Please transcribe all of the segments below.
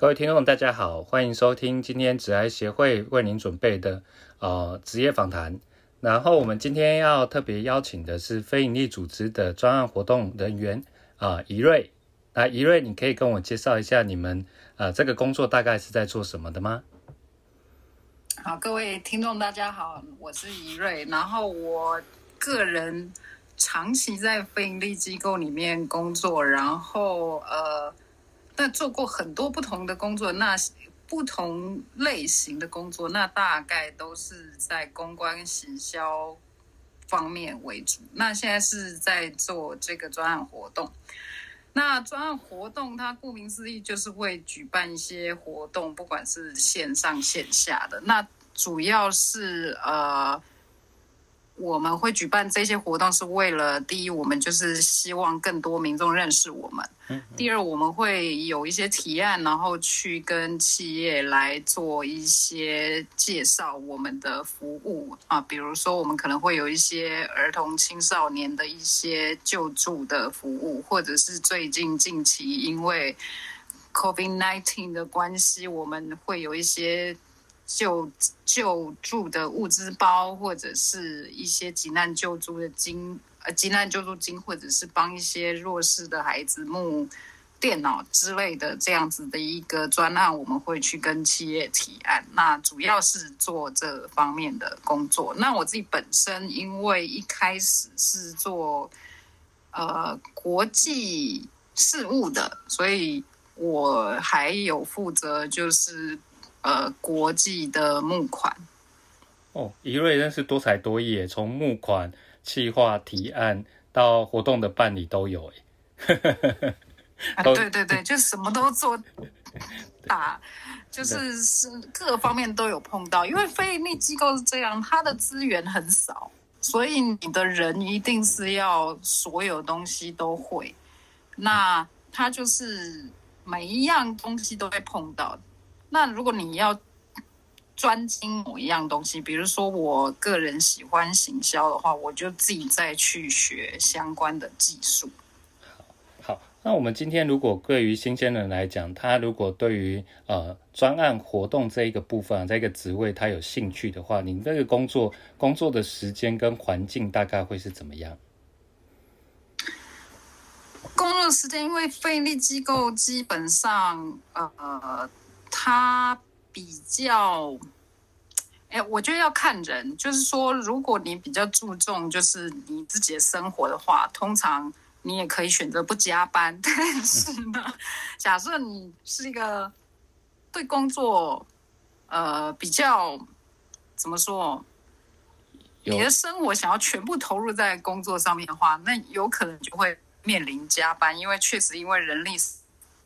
各位听众，大家好，欢迎收听今天职癌协会为您准备的呃职业访谈。然后我们今天要特别邀请的是非营利组织的专案活动人员啊，怡瑞。那怡瑞，你可以跟我介绍一下你们呃这个工作大概是在做什么的吗？好，各位听众，大家好，我是怡瑞。然后我个人长期在非营利机构里面工作，然后呃。那做过很多不同的工作，那不同类型的工作，那大概都是在公关行销方面为主。那现在是在做这个专案活动。那专案活动，它顾名思义就是会举办一些活动，不管是线上线下的。那主要是呃。我们会举办这些活动，是为了第一，我们就是希望更多民众认识我们；第二，我们会有一些提案，然后去跟企业来做一些介绍我们的服务啊，比如说我们可能会有一些儿童青少年的一些救助的服务，或者是最近近期因为 COVID-19 的关系，我们会有一些。救救助的物资包，或者是一些急难救助的金，呃，急难救助金，或者是帮一些弱势的孩子募电脑之类的这样子的一个专案，我们会去跟企业提案。那主要是做这方面的工作。那我自己本身因为一开始是做呃国际事务的，所以我还有负责就是。呃，国际的募款哦，一瑞真是多才多艺从募款、企划、提案到活动的办理都有哎。对对对，就什么都做，打就是是各方面都有碰到。因为非盈利机构是这样，它的资源很少，所以你的人一定是要所有东西都会。那他就是每一样东西都会碰到。那如果你要专精某一样东西，比如说我个人喜欢行销的话，我就自己再去学相关的技术。好，好，那我们今天如果对于新鲜人来讲，他如果对于呃专案活动这一个部分，这个职位他有兴趣的话，你这个工作工作的时间跟环境大概会是怎么样？工作时间，因为费力机构基本上呃。他比较，哎，我觉得要看人，就是说，如果你比较注重就是你自己的生活的话，通常你也可以选择不加班。但是呢，假设你是一个对工作呃比较怎么说，你的生活想要全部投入在工作上面的话，那有可能就会面临加班，因为确实因为人力。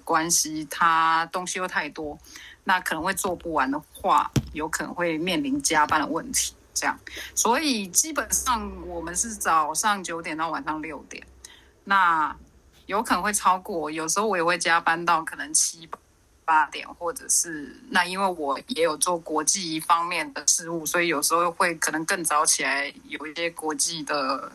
关系，他东西又太多，那可能会做不完的话，有可能会面临加班的问题。这样，所以基本上我们是早上九点到晚上六点，那有可能会超过，有时候我也会加班到可能七八点，或者是那因为我也有做国际方面的事务，所以有时候会可能更早起来，有一些国际的。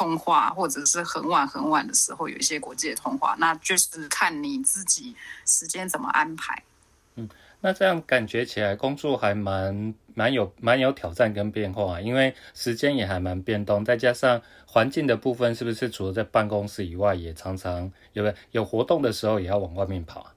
通话，或者是很晚很晚的时候有一些国际的通话，那就是看你自己时间怎么安排。嗯，那这样感觉起来工作还蛮蛮有蛮有挑战跟变化，啊因为时间也还蛮变动，再加上环境的部分，是不是除了在办公室以外，也常常有有活动的时候也要往外面跑啊？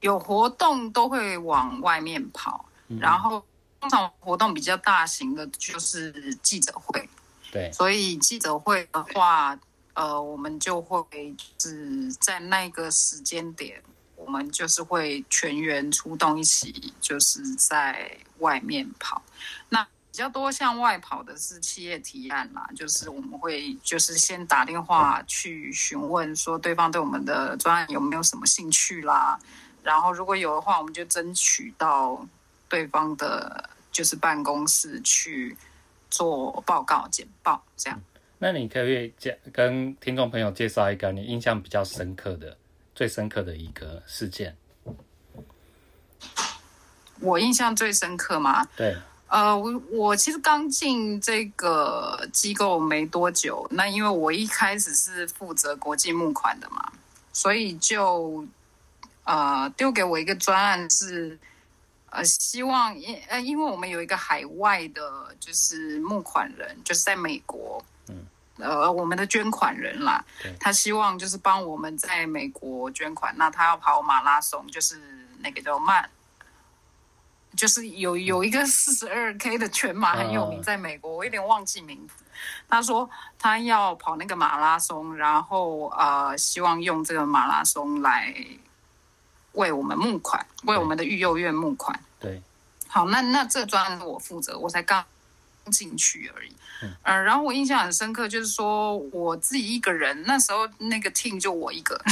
有活动都会往外面跑，然后通常活动比较大型的就是记者会。对，所以记者会的话，呃，我们就会是在那个时间点，我们就是会全员出动，一起就是在外面跑。那比较多向外跑的是企业提案啦，就是我们会就是先打电话去询问说对方对我们的专案有没有什么兴趣啦，然后如果有的话，我们就争取到对方的就是办公室去。做报告、简报这样。那你可以讲跟听众朋友介绍一个你印象比较深刻的、最深刻的一个事件。我印象最深刻吗？对。呃，我我其实刚进这个机构没多久，那因为我一开始是负责国际募款的嘛，所以就呃丢给我一个专案是，呃希望因呃因为我们有一个海外的，就是募款人，就是在美国，嗯，呃我们的捐款人啦对，他希望就是帮我们在美国捐款，那他要跑马拉松，就是那个叫慢。就是有有一个四十二 K 的全马很有名，哦在美国，我有点忘记名字。他说他要跑那个马拉松，然后呃，希望用这个马拉松来为我们募款，为我们的育幼院募款。对，好，那那这专案我负责，我才刚进去而已。嗯呃，然后我印象很深刻，就是说我自己一个人，那时候那个 team 就我一个。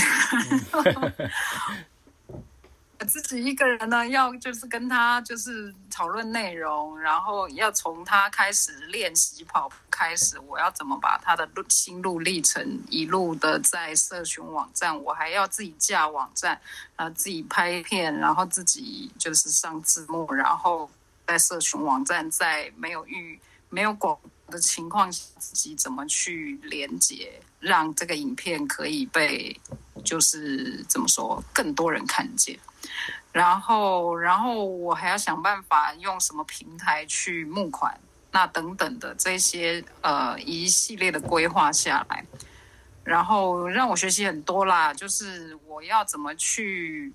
自己一个人呢，要就是跟他就是讨论内容，然后要从他开始练习跑步开始，我要怎么把他的路心路历程一路的在社群网站，我还要自己架网站，然后自己拍片，然后自己就是上字幕，然后在社群网站在没有预没有广的情况下，自己怎么去连接，让这个影片可以被就是怎么说更多人看见。然后，然后我还要想办法用什么平台去募款，那等等的这些呃一系列的规划下来，然后让我学习很多啦，就是我要怎么去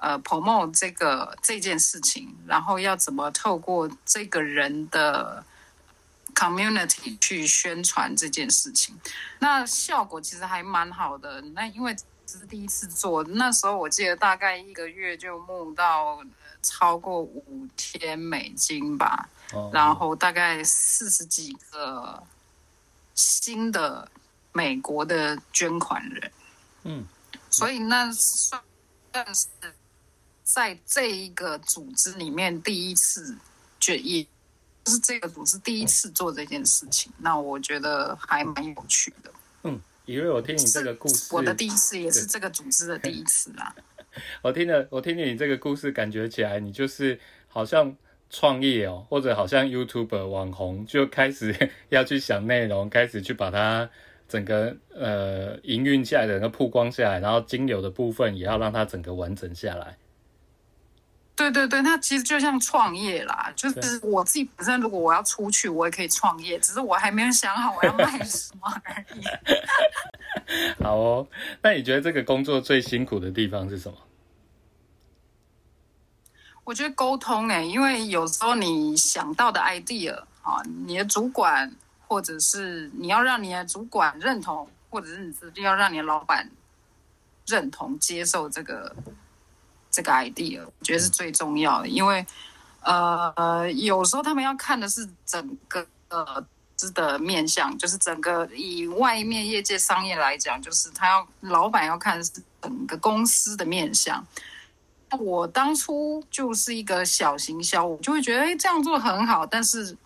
呃 promote 这个这件事情，然后要怎么透过这个人的 community 去宣传这件事情，那效果其实还蛮好的。那因为只是第一次做，那时候我记得大概一个月就募到呃超过五千美金吧，哦，然后大概四十几个新的美国的捐款人，嗯，所以那算是在这一个组织里面第一次就也就是这个组织第一次做这件事情，那我觉得还蛮有趣的。嗯，因为我听你这个故事，我的第一次也是这个组织的第一次啦。我听了，我听你这个故事，感觉起来你就是好像创业哦，或者好像 YouTuber 网红，就开始 要去想内容，开始去把它整个呃营运下来，整个曝光下来，然后金流的部分也要让它整个完整下来。对对对，那其实就像创业啦，就是我自己本身，如果我要出去，我也可以创业，只是我还没有想好我要卖什么而已。好哦，那你觉得这个工作最辛苦的地方是什么？我觉得沟通哎、因为有时候你想到的 idea 啊，你的主管或者是你要让你的主管认同，或者是你要让你的老板认同接受这个这个 idea，我觉得是最重要的。因为呃，有时候他们要看的是整个呃的面向，就是整个以外面业界商业来讲，就是他要老板要看的是整个公司的面向。我当初就是一个小行销，我就会觉得，哎，这样做很好，但是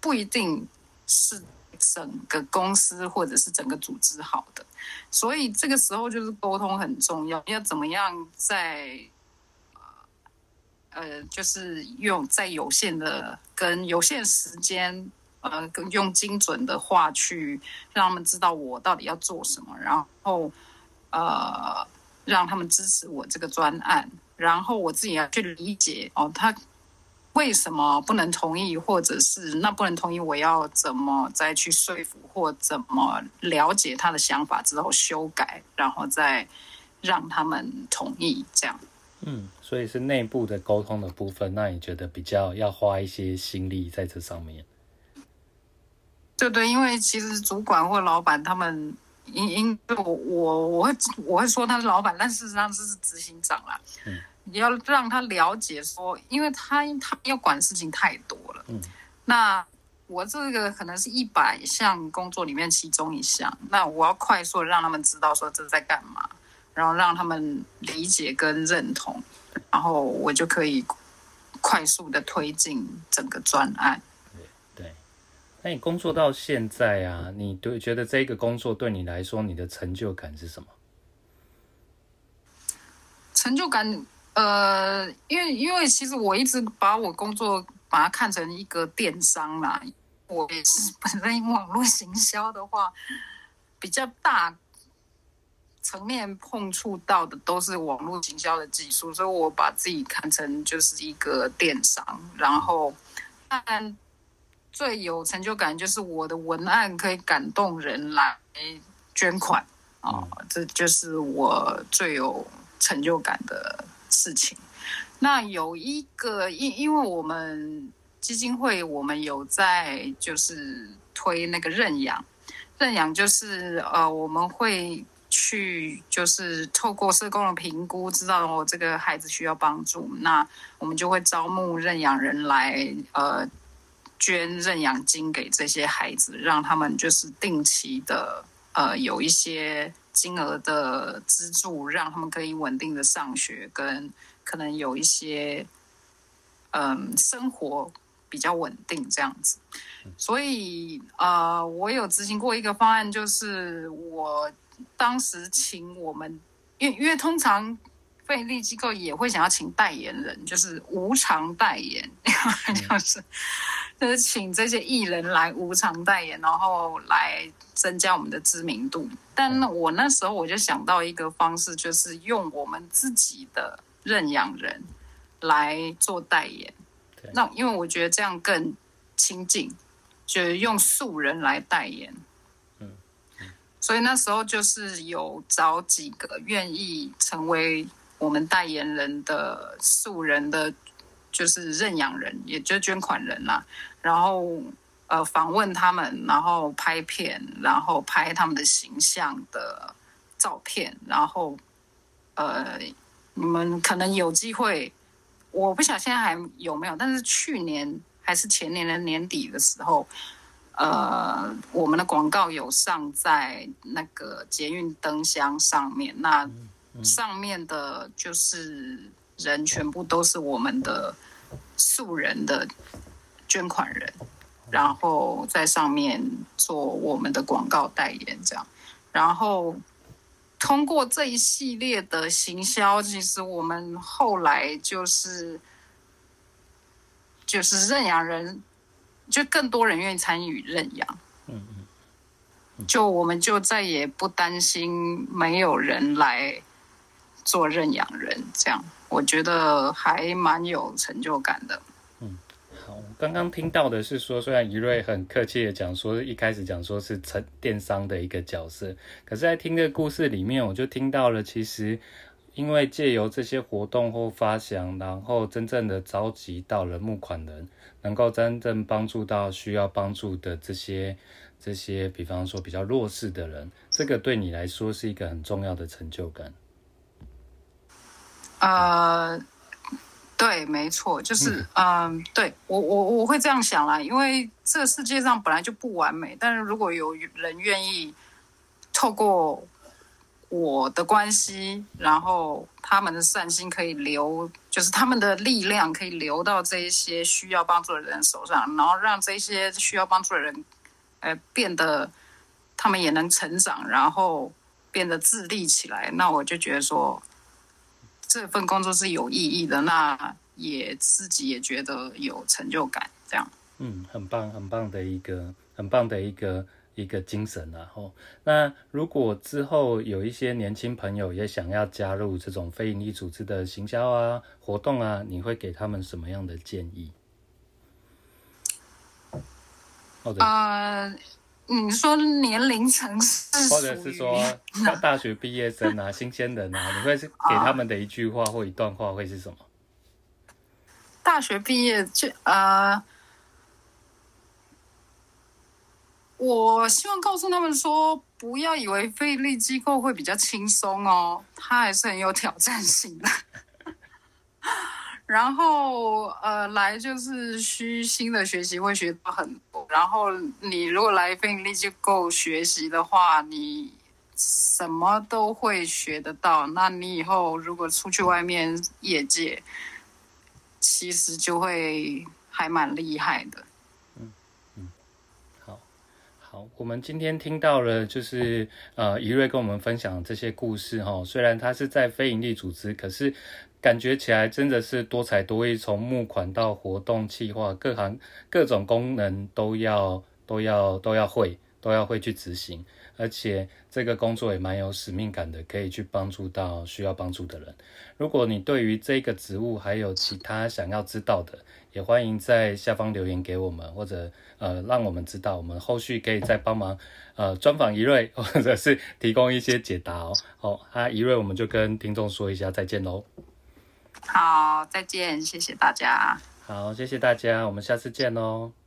不一定是整个公司或者是整个组织好的。所以这个时候就是沟通很重要，要怎么样在呃，就是用在有限的跟有限时间，呃，跟用精准的话去让他们知道我到底要做什么，然后呃，让他们支持我这个专案。然后我自己要去理解哦，他为什么不能同意，或者是那不能同意，我要怎么再去说服，或怎么了解他的想法之后修改，然后再让他们同意，这样。嗯，所以是内部的沟通的部分，那你觉得比较要花一些心力在这上面？对对，因为其实主管或老板他们，因因我我我会我会说他是老板，但事实上是执行长啦。嗯，你要让他了解说，因为他他要管事情太多了。嗯，那我这个可能是一百项工作里面其中一项，那我要快速的让他们知道说这在干嘛，然后让他们理解跟认同，然后我就可以快速的推进整个专案。对，那你工作到现在啊，你对觉得这个工作对你来说，你的成就感是什么？成就感，呃，因为因为其实我一直把我工作把它看成一个电商啦，我也是本身网络行销的话比较大，层面碰触到的都是网络营销的技术，所以我把自己看成就是一个电商。然后，但最有成就感就是我的文案可以感动人来捐款啊，这就是我最有成就感的事情。那有一个，因因为我们基金会，我们有在就是推那个认养，认养就是呃，我们会。去就是透过社工的评估，知道我这个孩子需要帮助，那我们就会招募认养人来，呃，捐认养金给这些孩子，让他们就是定期的，呃，有一些金额的资助，让他们可以稳定的上学，跟可能有一些，嗯，生活比较稳定这样子。所以，呃，我有执行过一个方案，就是我。当时请我们，因为因为通常费力机构也会想要请代言人，就是无偿代言，就是就是请这些艺人来无偿代言，然后来增加我们的知名度。但我那时候我就想到一个方式，就是用我们自己的认养人来做代言。那因为我觉得这样更亲近，就是用素人来代言。所以那时候就是有找几个愿意成为我们代言人的素人的，就是认养人，也就捐款人啦。然后呃访问他们，然后拍片，然后拍他们的形象的照片，然后呃你们可能有机会，我不晓得现在还有没有，但是去年还是前年的年底的时候。呃，我们的广告有上在那个捷运灯箱上面，那上面的就是人全部都是我们的素人的捐款人，然后在上面做我们的广告代言，这样，然后通过这一系列的行销，其实我们后来就是就是认养人。就更多人愿意参与认养，嗯嗯，就我们就再也不担心没有人来做认养人，这样我觉得还蛮有成就感的。嗯，好，刚刚听到的是说，虽然怡瑞很客气的讲说，一开始讲说是成电商的一个角色，可是在听这个故事里面，我就听到了其实。因为借由这些活动或发想，然后真正的召集到了募款人，能够真正帮助到需要帮助的这些这些，比方说比较弱势的人，这个对你来说是一个很重要的成就感。呃，对，没错，就是嗯，对我我我会这样想啦，因为这个世界上本来就不完美，但是如果有人愿意透过。我的关系，然后他们的善心可以流，就是他们的力量可以流到这一些需要帮助的人手上，然后让这些需要帮助的人，呃，变得他们也能成长，然后变得自立起来。那我就觉得说，这份工作是有意义的，那也自己也觉得有成就感。这样，嗯，很棒，很棒的一个，很棒的一个。一个精神，然后，那如果之后有一些年轻朋友也想要加入这种非营利组织的行销啊活动啊，你会给他们什么样的建议？呃，你说年龄层是，或者是说大大学毕业生啊、新鲜人啊，你会是给他们的一句话或一段话会是什么？大学毕业就呃。我希望告诉他们说，不要以为费力机构会比较轻松哦，它还是很有挑战性的。然后，呃，来就是虚心的学习，会学到很多。然后，你如果来费力机构学习的话，你什么都会学得到。那你以后如果出去外面业界，其实就会还蛮厉害的。好，我们今天听到了，就是呃，怡瑞跟我们分享这些故事哈。虽然他是在非营利组织，可是感觉起来真的是多才多艺，从募款到活动计划，各行各种功能都要都要都要会。都要会去执行，而且这个工作也蛮有使命感的，可以去帮助到需要帮助的人。如果你对于这个职务还有其他想要知道的，也欢迎在下方留言给我们，或者呃让我们知道，我们后续可以再帮忙呃专访怡瑞，或者是提供一些解答哦。好，那怡瑞我们就跟听众说一下再见喽。好，再见，谢谢大家。好，谢谢大家，我们下次见喽。